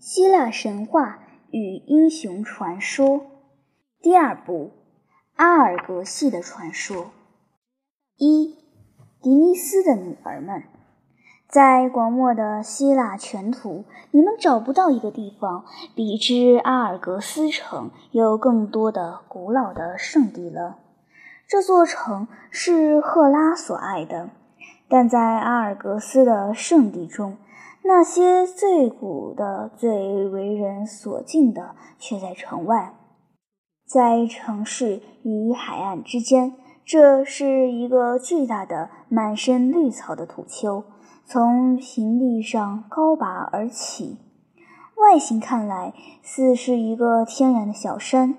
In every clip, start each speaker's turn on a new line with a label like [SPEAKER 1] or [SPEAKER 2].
[SPEAKER 1] 希腊神话与英雄传说第二部：阿尔格系的传说。一、迪尼斯的女儿们，在广袤的希腊全土，你们找不到一个地方比之阿尔格斯城有更多的古老的圣地了。这座城是赫拉所爱的，但在阿尔格斯的圣地中，那些最古的、最为人所敬的，却在城外，在城市与海岸之间。这是一个巨大的、满身绿草的土丘，从平地上高拔而起。外形看来似是一个天然的小山。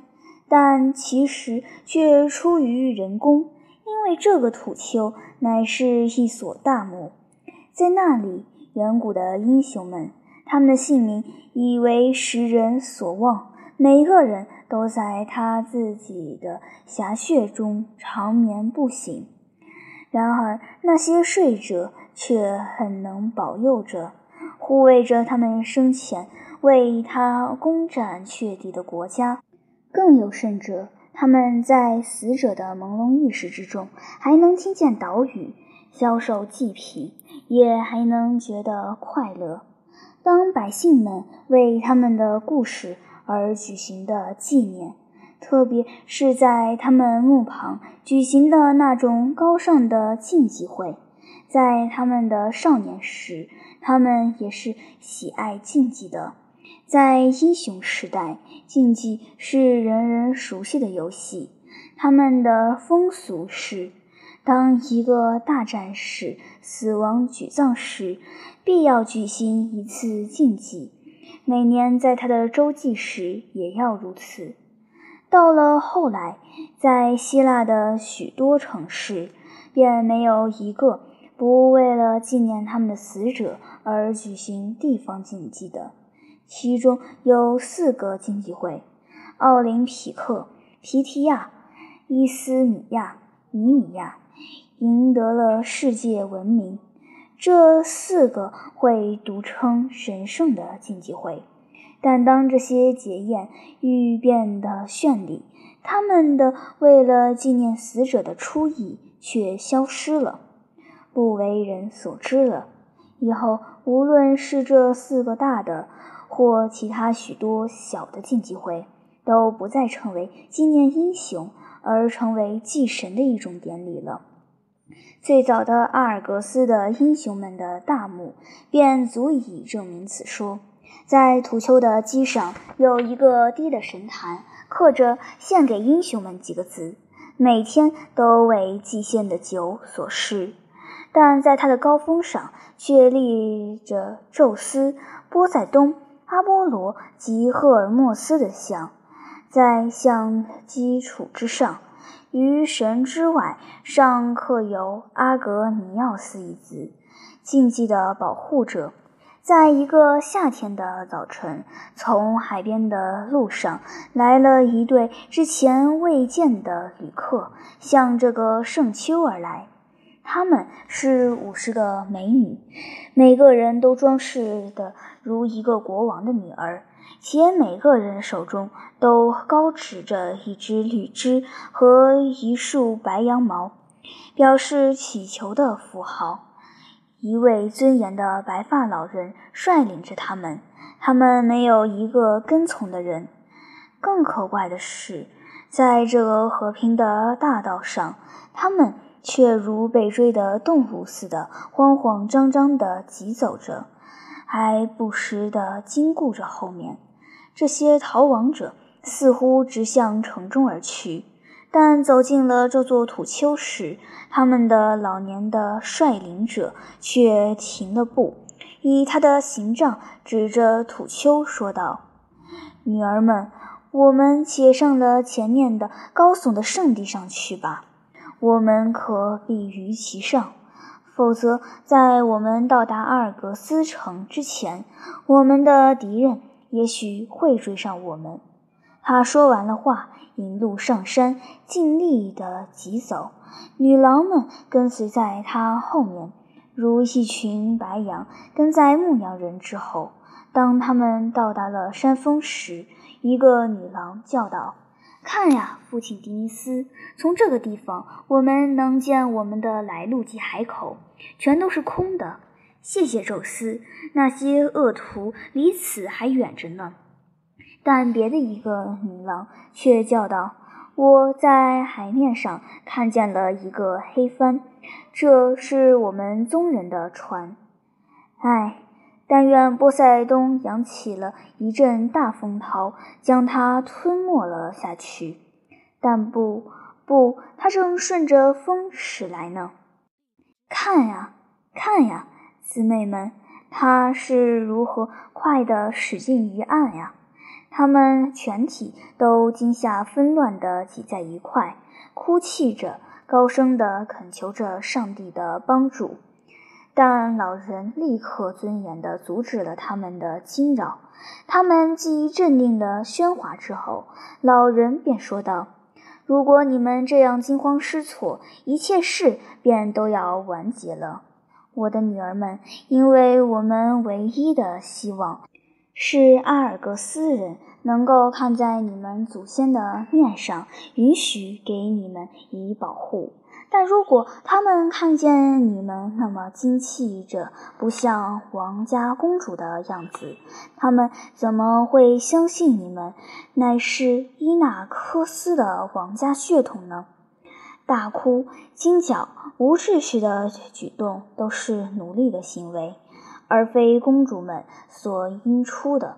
[SPEAKER 1] 但其实却出于人工，因为这个土丘乃是一所大墓，在那里，远古的英雄们，他们的姓名已为时人所忘，每个人都在他自己的侠穴中长眠不醒。然而，那些睡者却很能保佑着、护卫着他们生前为他攻占确地的国家。更有甚者，他们在死者的朦胧意识之中，还能听见岛屿，销售祭品，也还能觉得快乐。当百姓们为他们的故事而举行的纪念，特别是在他们墓旁举行的那种高尚的竞技会，在他们的少年时，他们也是喜爱竞技的。在英雄时代，竞技是人人熟悉的游戏。他们的风俗是：当一个大战士死亡举葬时，必要举行一次竞技。每年在他的周祭时也要如此。到了后来，在希腊的许多城市，便没有一个不为了纪念他们的死者而举行地方竞技的。其中有四个竞技会：奥林匹克、皮提亚、伊斯米亚、尼米亚，赢得了世界闻名。这四个会独称神圣的竞技会。但当这些节宴愈变得绚丽，他们的为了纪念死者的初意却消失了，不为人所知了。以后，无论是这四个大的，或其他许多小的竞技会，都不再成为纪念英雄，而成为祭神的一种典礼了。最早的阿尔格斯的英雄们的大墓，便足以证明此说。在土丘的基上有一个低的神坛，刻着“献给英雄们”几个字，每天都为祭献的酒所施。但在它的高峰上，却立着宙斯、波塞冬。阿波罗及赫尔墨斯的像，在像基础之上，于神之外上刻有阿格尼奥斯一字，禁忌的保护者。在一个夏天的早晨，从海边的路上来了一对之前未见的旅客，向这个圣丘而来。她们是五十个美女，每个人都装饰的如一个国王的女儿，且每个人手中都高持着一只绿枝和一束白羊毛，表示祈求的符号。一位尊严的白发老人率领着他们，他们没有一个跟从的人。更可怪的是，在这个和平的大道上，他们。却如被追的动物似的慌慌张张地疾走着，还不时地经顾着后面。这些逃亡者似乎直向城中而去，但走进了这座土丘时，他们的老年的率领者却停了步，以他的形杖指着土丘说道：“女儿们，我们且上了前面的高耸的圣地上去吧。”我们可避于其上，否则在我们到达阿尔格斯城之前，我们的敌人也许会追上我们。他说完了话，引路上山，尽力地疾走。女郎们跟随在他后面，如一群白羊跟在牧羊人之后。当他们到达了山峰时，一个女郎叫道：“看呀，父亲迪尼斯，从这个地方我们能见我们的来路及海口，全都是空的。谢谢宙斯，那些恶徒离此还远着呢。”但别的一个女郎却叫道：“我在海面上看见了一个黑帆，这是我们宗人的船。”唉。但愿波塞冬扬起了一阵大风涛，将它吞没了下去。但不，不，它正顺着风驶来呢。看呀，看呀，姊妹们，它是如何快地驶进于岸呀！他们全体都惊吓纷乱地挤在一块，哭泣着，高声地恳求着上帝的帮助。但老人立刻尊严地阻止了他们的惊扰。他们既镇定的喧哗之后，老人便说道：“如果你们这样惊慌失措，一切事便都要完结了，我的女儿们，因为我们唯一的希望是阿尔戈斯人能够看在你们祖先的面上，允许给你们以保护。”但如果他们看见你们那么惊气着，不像王家公主的样子，他们怎么会相信你们乃是伊纳科斯的王家血统呢？大哭、惊叫、无秩序的举动，都是奴隶的行为，而非公主们所应出的。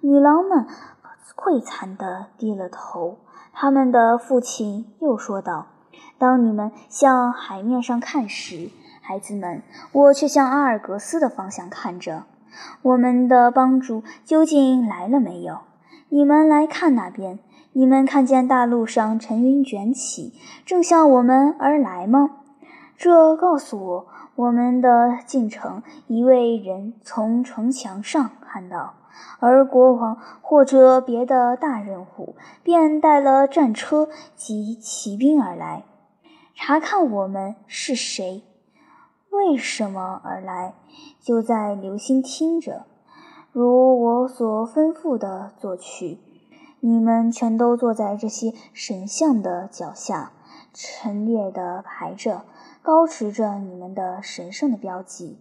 [SPEAKER 1] 女郎们愧惭地低了头。他们的父亲又说道。当你们向海面上看时，孩子们，我却向阿尔格斯的方向看着。我们的帮助究竟来了没有？你们来看那边，你们看见大陆上尘云卷起，正向我们而来吗？这告诉我，我们的进程一位人从城墙上看到，而国王或者别的大人物便带了战车及骑兵而来。查看我们是谁，为什么而来，就在留心听着，如我所吩咐的作曲。你们全都坐在这些神像的脚下，陈列的排着，高持着你们的神圣的标记。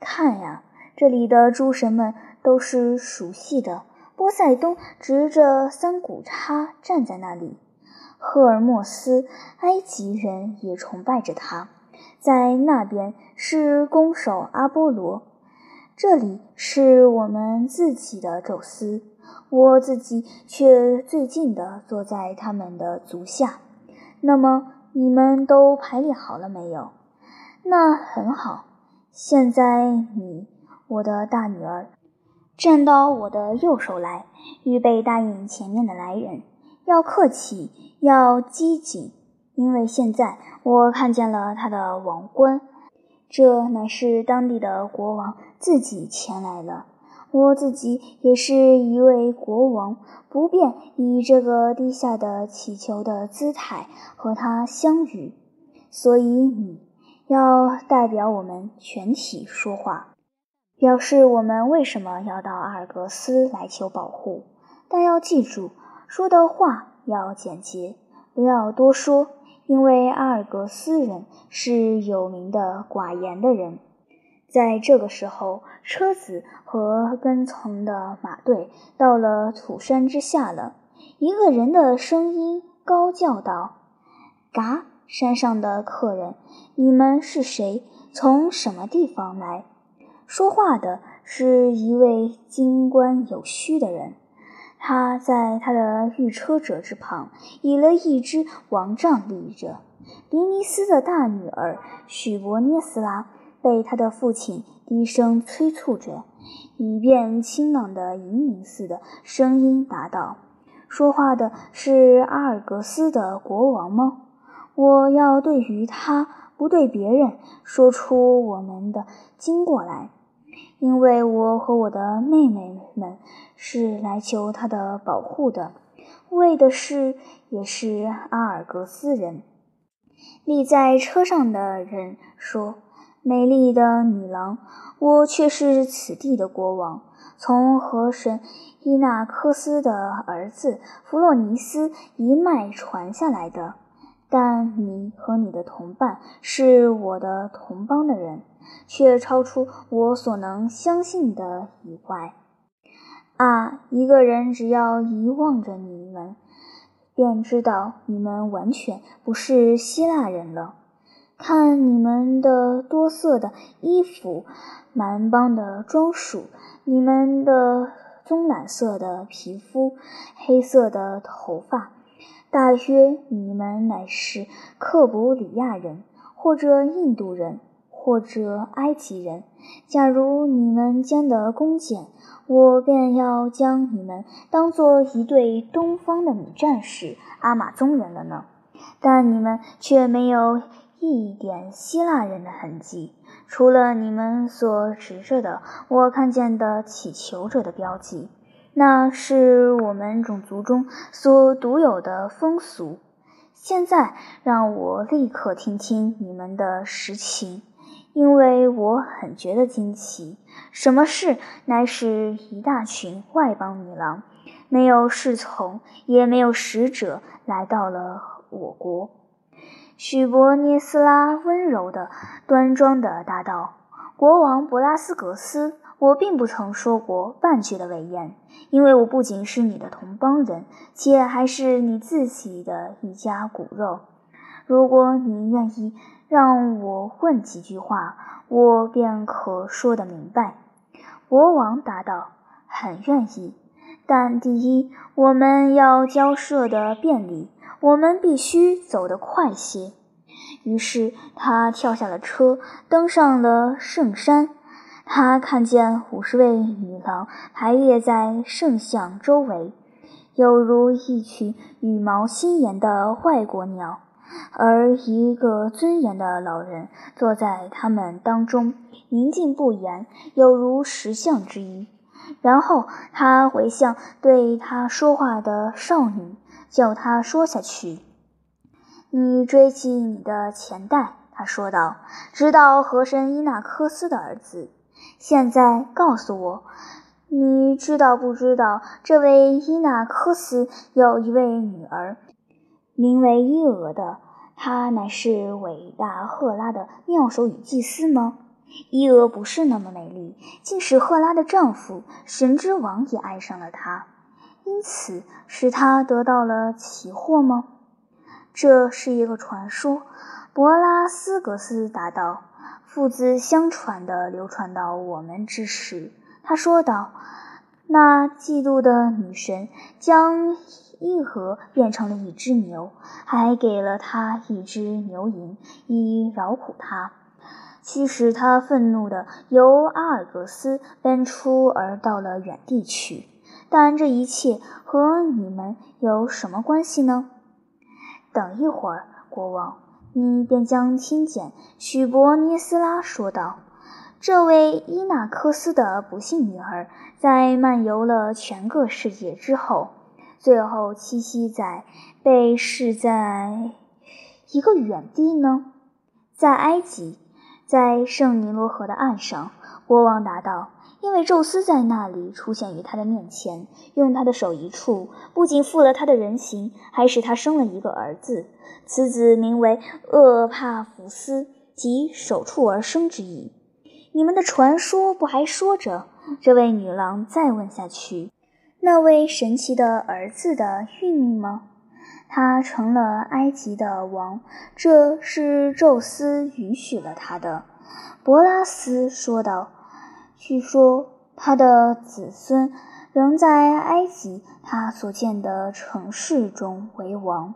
[SPEAKER 1] 看呀，这里的诸神们都是熟悉的。波塞冬执着三股叉站在那里。赫尔墨斯，埃及人也崇拜着他。在那边是弓手阿波罗，这里是我们自己的宙斯。我自己却最近的坐在他们的足下。那么你们都排列好了没有？那很好。现在你，我的大女儿，站到我的右手来，预备答应前面的来人。要客气，要机警，因为现在我看见了他的王冠，这乃是当地的国王自己前来了。我自己也是一位国王，不便以这个低下的乞求的姿态和他相遇，所以你要代表我们全体说话，表示我们为什么要到阿尔格斯来求保护。但要记住。说的话要简洁，不要多说，因为阿尔格斯人是有名的寡言的人。在这个时候，车子和跟从的马队到了土山之下了。一个人的声音高叫道：“嘎，山上的客人，你们是谁？从什么地方来？”说话的是一位金冠有须的人。他在他的御车者之旁，以了一只王杖立着。迪尼斯的大女儿许伯涅斯拉被他的父亲低声催促着，以便清朗的银铃似的声音答道：“说话的是阿尔格斯的国王吗？我要对于他，不对别人，说出我们的经过来。”因为我和我的妹妹们是来求他的保护的，为的是也是阿尔格斯人。立在车上的人说：“美丽的女郎，我却是此地的国王，从河神伊纳科斯的儿子弗洛尼斯一脉传下来的。但你和你的同伴是我的同邦的人，却超出我所能相信的以外。啊，一个人只要一望着你们，便知道你们完全不是希腊人了。看你们的多色的衣服，蛮邦的装束，你们的棕蓝色的皮肤，黑色的头发，大约你们乃是克卜里亚人，或者印度人，或者埃及人。假如你们将的弓箭，我便要将你们当做一对东方的女战士阿玛宗人了呢。但你们却没有。一点希腊人的痕迹，除了你们所执着的，我看见的乞求者的标记，那是我们种族中所独有的风俗。现在让我立刻听听你们的实情，因为我很觉得惊奇。什么事？乃是一大群外邦女郎，没有侍从，也没有使者，来到了我国。许伯涅斯拉温柔的、端庄的答道：“国王博拉斯格斯，我并不曾说过半句的伪言，因为我不仅是你的同邦人，且还是你自己的一家骨肉。如果你愿意让我问几句话，我便可说得明白。”国王答道：“很愿意，但第一，我们要交涉的便利。”我们必须走得快些。于是他跳下了车，登上了圣山。他看见五十位女郎排列在圣像周围，犹如一群羽毛鲜艳的外国鸟，而一个尊严的老人坐在他们当中，宁静不言，有如石像之一。然后他回向对他说话的少女。叫他说下去。你追记你的钱袋，他说道，直到河神伊纳科斯的儿子。现在告诉我，你知道不知道这位伊纳科斯有一位女儿，名为伊俄的？她乃是伟大赫拉的妙手与祭司吗？伊俄不是那么美丽，竟使赫拉的丈夫神之王也爱上了她。因此，使他得到了奇货吗？这是一个传说。博拉斯格斯答道：“父子相传的流传到我们之时。”他说道：“那嫉妒的女神将伊河变成了一只牛，还给了他一只牛银，以饶苦他，驱使他愤怒的由阿尔戈斯奔出，而到了远地去。”但这一切和你们有什么关系呢？等一会儿，国王，你便将听见。”许伯涅斯拉说道。“这位伊纳克斯的不幸女儿，在漫游了全个世界之后，最后栖息在被视在一个远地呢？在埃及，在圣尼罗河的岸上。”国王答道。因为宙斯在那里出现于他的面前，用他的手一触，不仅复了他的人形，还使他生了一个儿子。此子名为厄帕福斯，即手触而生之意。你们的传说不还说着？这位女郎再问下去：那位神奇的儿子的运命吗？他成了埃及的王，这是宙斯允许了他的。博拉斯说道。据说他的子孙仍在埃及他所建的城市中为王，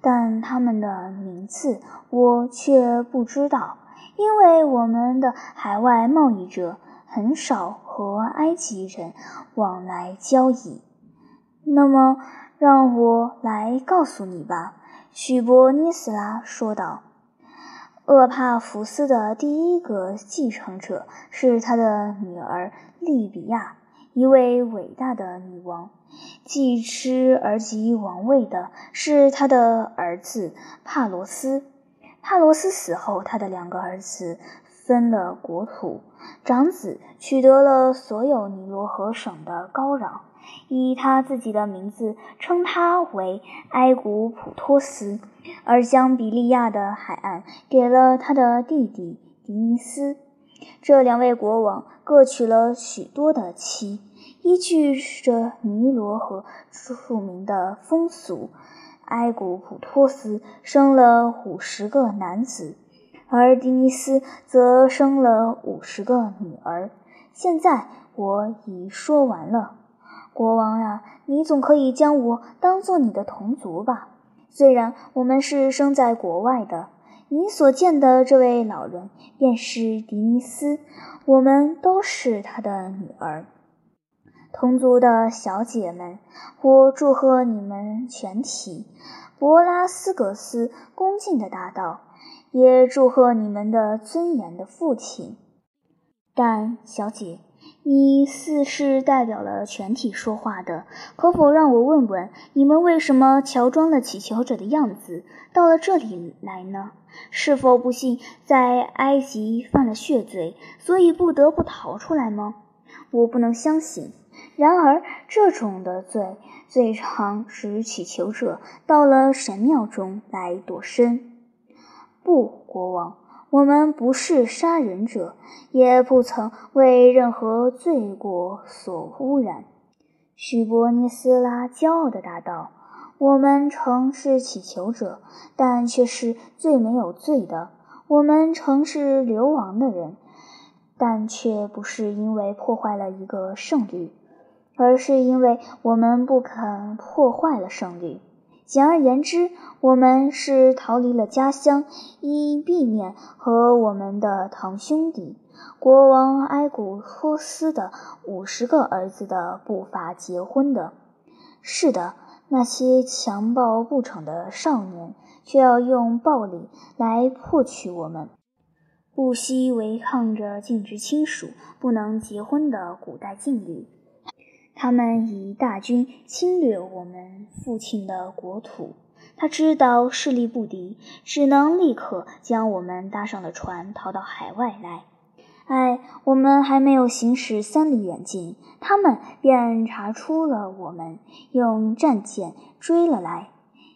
[SPEAKER 1] 但他们的名字我却不知道，因为我们的海外贸易者很少和埃及人往来交易。那么，让我来告诉你吧，许伯涅斯拉说道。厄帕福斯的第一个继承者是他的女儿利比亚，一位伟大的女王。继之而及王位的是他的儿子帕罗斯。帕罗斯死后，他的两个儿子分了国土，长子取得了所有尼罗河省的高壤，以他自己的名字称他为埃古普托斯，而将比利亚的海岸给了他的弟弟迪尼斯。这两位国王各娶了许多的妻，依据着尼罗河著名的风俗，埃古普托斯生了五十个男子。而迪尼斯则生了五十个女儿。现在我已说完了，国王呀，你总可以将我当做你的同族吧？虽然我们是生在国外的，你所见的这位老人便是迪尼斯，我们都是他的女儿。同族的小姐们，我祝贺你们全体。博拉斯格斯恭敬地答道。也祝贺你们的尊严的父亲，但小姐，你似是代表了全体说话的，可否让我问问你们为什么乔装了乞求者的样子到了这里来呢？是否不幸在埃及犯了血罪，所以不得不逃出来吗？我不能相信。然而，这种的罪最常使乞求者到了神庙中来躲身。不，国王，我们不是杀人者，也不曾为任何罪过所污染。许伯尼斯拉骄傲地答道：“我们曾是乞求者，但却是最没有罪的。我们曾是流亡的人，但却不是因为破坏了一个圣律，而是因为我们不肯破坏了圣律。”简而言之，我们是逃离了家乡，以避免和我们的堂兄弟国王埃古托斯的五十个儿子的步伐结婚的。是的，那些强暴不成的少年，却要用暴力来迫取我们，不惜违抗着禁止亲属不能结婚的古代禁律。他们以大军侵略我们父亲的国土，他知道势力不敌，只能立刻将我们搭上了船，逃到海外来。哎，我们还没有行驶三里远近，他们便查出了我们，用战舰追了来。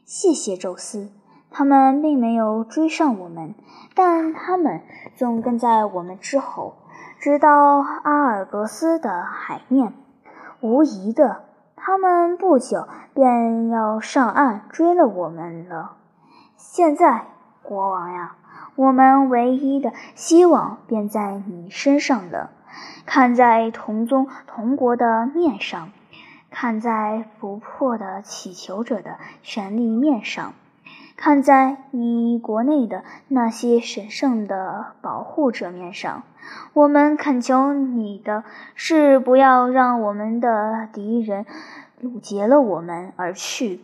[SPEAKER 1] 谢谢宙斯，他们并没有追上我们，但他们总跟在我们之后，直到阿尔格斯的海面。无疑的，他们不久便要上岸追了我们了。现在，国王呀，我们唯一的希望便在你身上了。看在同宗同国的面上，看在不破的祈求者的权利面上。看在你国内的那些神圣的保护者面上，我们恳求你的是不要让我们的敌人掳劫了我们而去。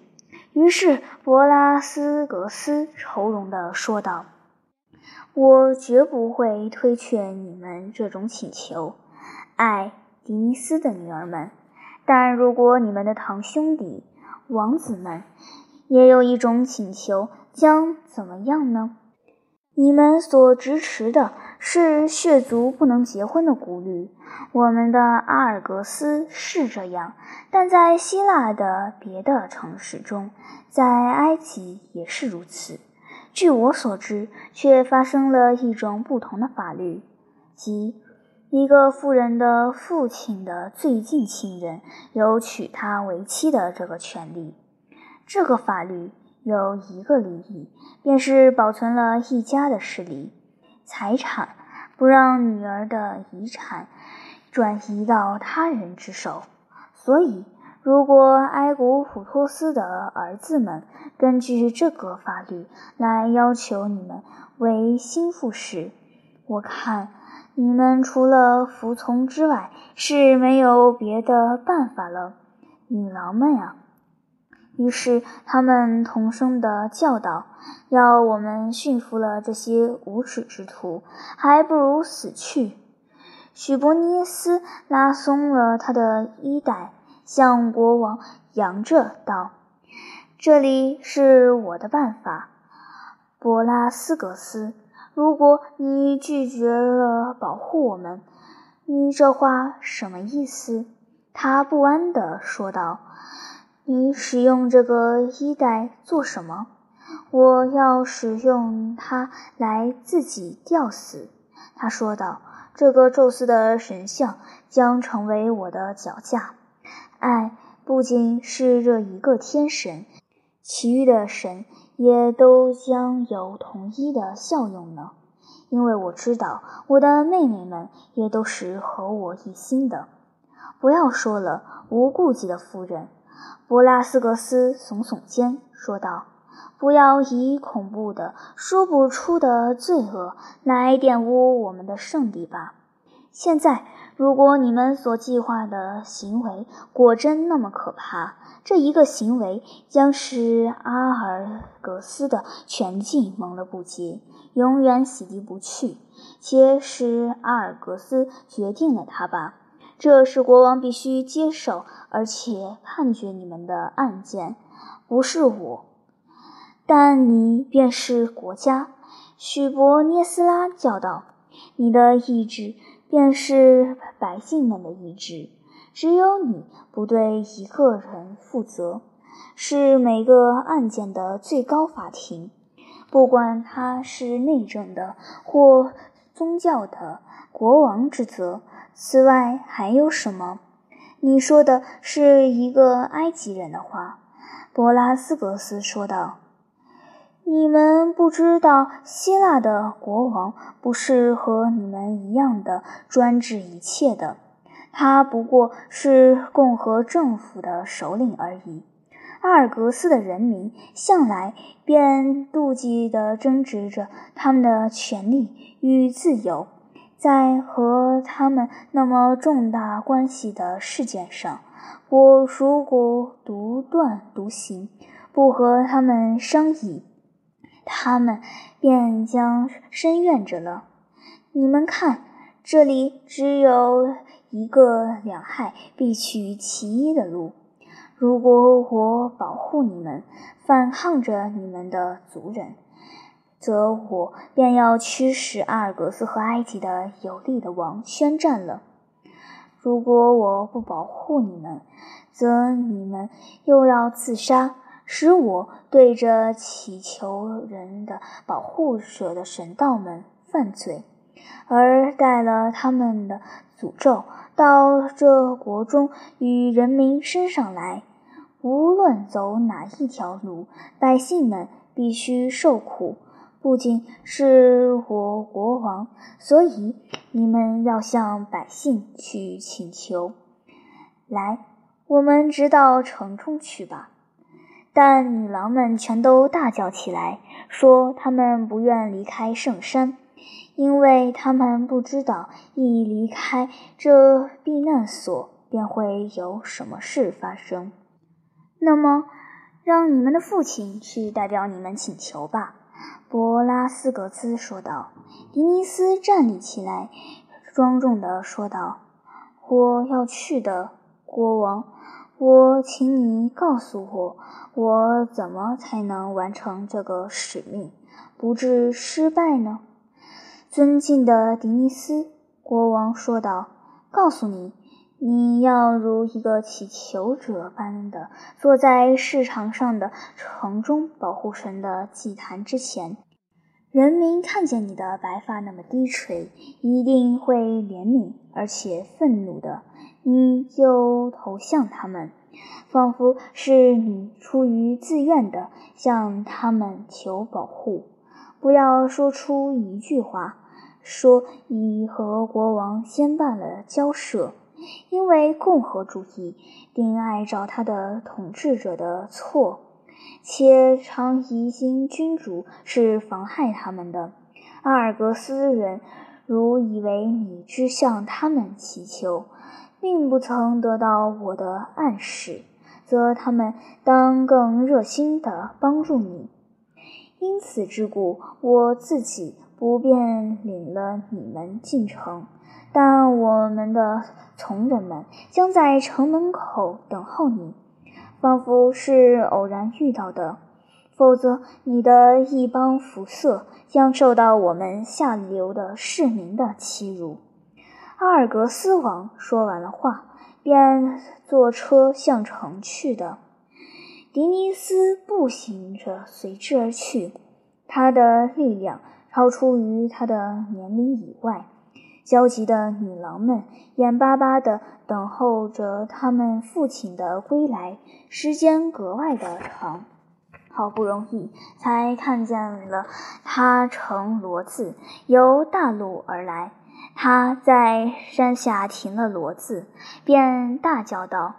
[SPEAKER 1] 于是，博拉斯格斯愁容地说道：“我绝不会推却你们这种请求，爱迪尼斯的女儿们。但如果你们的堂兄弟、王子们……”也有一种请求，将怎么样呢？你们所支持的是血族不能结婚的顾虑。我们的阿尔格斯是这样，但在希腊的别的城市中，在埃及也是如此。据我所知，却发生了一种不同的法律，即一个妇人的父亲的最近亲人有娶她为妻的这个权利。这个法律有一个利益，便是保存了一家的势力、财产，不让女儿的遗产转移到他人之手。所以，如果埃古普托斯的儿子们根据这个法律来要求你们为心腹时，我看你们除了服从之外是没有别的办法了。女郎们呀！于是，他们同声的叫道：“要我们驯服了这些无耻之徒，还不如死去。”许伯尼斯拉松了他的衣带，向国王扬着道：“这里是我的办法，博拉斯格斯。如果你拒绝了保护我们，你这话什么意思？”他不安地说道。“你使用这个衣带做什么？”“我要使用它来自己吊死。”他说道。“这个宙斯的神像将成为我的脚架。”爱不仅是这一个天神，其余的神也都将有同一的效用呢。因为我知道我的妹妹们也都是和我一心的。不要说了，无顾忌的夫人。博拉斯格斯耸耸肩说道：“不要以恐怖的、说不出的罪恶来玷污我们的圣地吧。现在。”如果你们所计划的行为果真那么可怕，这一个行为将使阿尔格斯的全境蒙了不洁，永远洗涤不去。且使阿尔格斯决定了他吧，这是国王必须接受而且判决你们的案件，不是我。但你便是国家，许伯涅斯拉叫道：“你的意志。”便是百姓们的意志，只有你不对一个人负责，是每个案件的最高法庭，不管他是内政的或宗教的，国王之责。此外还有什么？你说的是一个埃及人的话，博拉斯格斯说道。你们不知道，希腊的国王不是和你们一样的专制一切的，他不过是共和政府的首领而已。阿尔格斯的人民向来便妒忌地争执着他们的权利与自由，在和他们那么重大关系的事件上，我如果独断独行，不和他们商议。他们便将申怨着了。你们看，这里只有一个两害必取其一的路。如果我保护你们，反抗着你们的族人，则我便要驱使阿尔戈斯和埃及的有力的王宣战了。如果我不保护你们，则你们又要自杀。使我对着祈求人的保护者的神道们犯罪，而带了他们的诅咒到这国中与人民身上来。无论走哪一条路，百姓们必须受苦。不仅是我国王，所以你们要向百姓去请求。来，我们直到城中去吧。但女郎们全都大叫起来，说她们不愿离开圣山，因为她们不知道一离开这避难所便会有什么事发生。那么，让你们的父亲去代表你们请求吧。”博拉斯格兹说道。迪尼斯站立起来，庄重地说道：“我要去的，国王。我请你告诉我。”我怎么才能完成这个使命，不致失败呢？尊敬的迪尼斯，国王说道：“告诉你，你要如一个乞求者般的坐在市场上的城中保护神的祭坛之前。人民看见你的白发那么低垂，一定会怜悯而且愤怒的。你就投向他们。”仿佛是你出于自愿的向他们求保护。不要说出一句话，说已和国王先办了交涉，因为共和主义定爱找他的统治者的错，且常疑心君主是妨害他们的。阿尔格斯人如以为你只向他们祈求。并不曾得到我的暗示，则他们当更热心地帮助你。因此之故，我自己不便领了你们进城，但我们的从人们将在城门口等候你，仿佛是偶然遇到的，否则你的一帮肤色将受到我们下流的市民的欺辱。”阿尔格斯王说完了话，便坐车向城去的。迪尼斯步行着随之而去，他的力量超出于他的年龄以外。焦急的女郎们眼巴巴地等候着他们父亲的归来，时间格外的长。好不容易才看见了他乘骡子由大路而来。他在山下停了骡子，便大叫道：“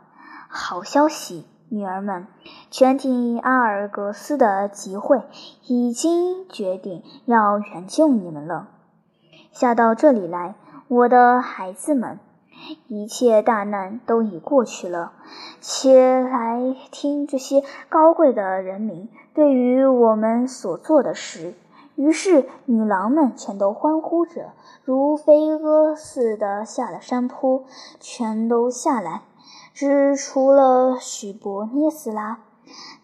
[SPEAKER 1] 好消息，女儿们！全体阿尔格斯的集会已经决定要援救你们了。下到这里来，我的孩子们！一切大难都已过去了，且来听这些高贵的人民对于我们所做的事。”于是，女郎们全都欢呼着，如飞蛾似的下了山坡，全都下来，只除了许伯涅斯拉。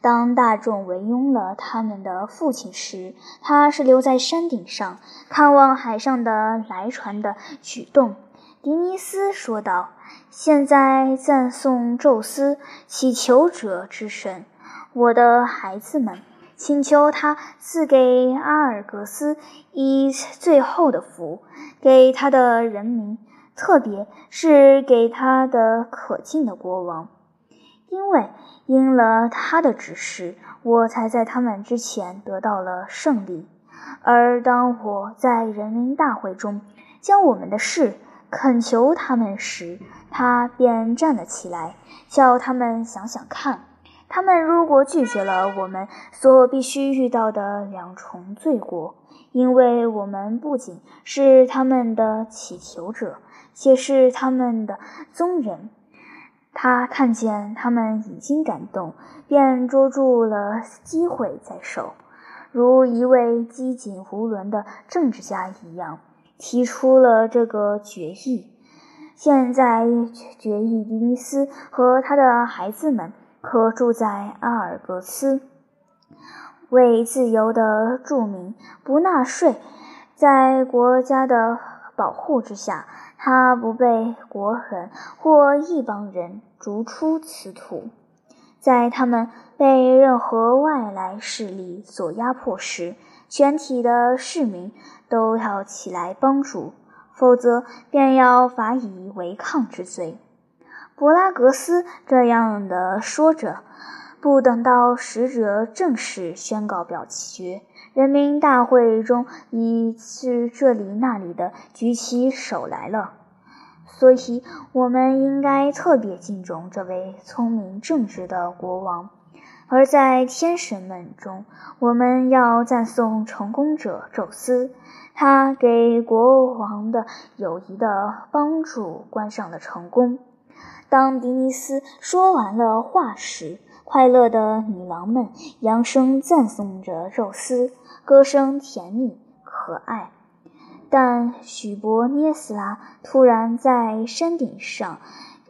[SPEAKER 1] 当大众围拥了他们的父亲时，他是留在山顶上，看望海上的来船的举动。迪尼斯说道：“现在赞颂宙斯，祈求者之神，我的孩子们。”请求他赐给阿尔格斯以最后的福，给他的人民，特别是给他的可敬的国王，因为应了他的指示，我才在他们之前得到了胜利。而当我在人民大会中将我们的事恳求他们时，他便站了起来，叫他们想想看。他们如果拒绝了我们所必须遇到的两重罪过，因为我们不仅是他们的祈求者，且是他们的宗人。他看见他们已经感动，便捉住了机会在手，如一位机警无伦的政治家一样，提出了这个决议。现在决议，迪尼斯和他的孩子们。可住在阿尔格斯，为自由的住民不纳税，在国家的保护之下，他不被国人或一帮人逐出此土。在他们被任何外来势力所压迫时，全体的市民都要起来帮助，否则便要罚以违抗之罪。博拉格斯这样的说着，不等到使者正式宣告表决，人民大会中已是这里那里的举起手来了。所以，我们应该特别敬重这位聪明正直的国王。而在天神们中，我们要赞颂成功者宙斯，他给国王的友谊的帮助关上了成功。当迪尼斯说完了话时，快乐的女郎们扬声赞颂着宙斯，歌声甜蜜可爱。但许伯涅斯拉突然在山顶上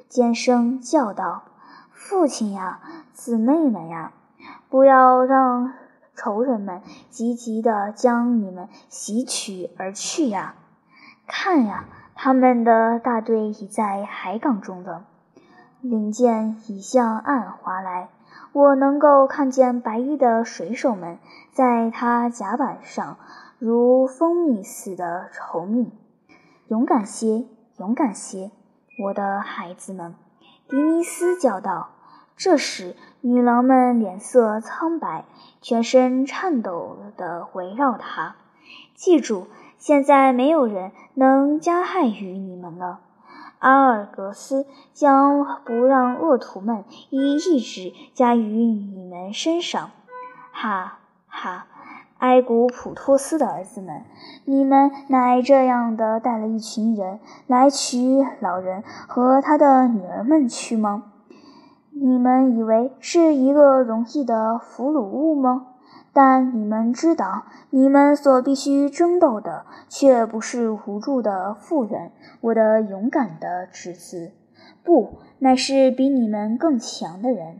[SPEAKER 1] 尖声叫道：“父亲呀，姊妹们呀，不要让仇人们急急地将你们袭取而去呀！看呀，他们的大队已在海港中了。”领舰已向岸划来，我能够看见白衣的水手们在他甲板上如蜂蜜似的稠密。勇敢些，勇敢些，我的孩子们！迪尼斯叫道。这时，女郎们脸色苍白，全身颤抖地围绕他。记住，现在没有人能加害于你们了。阿尔格斯将不让恶徒们以意志加于你们身上，哈哈！埃古普托斯的儿子们，你们乃这样的带了一群人来娶老人和他的女儿们去吗？你们以为是一个容易的俘虏物吗？但你们知道，你们所必须争斗的，却不是无助的妇人，我的勇敢的侄子，不，乃是比你们更强的人。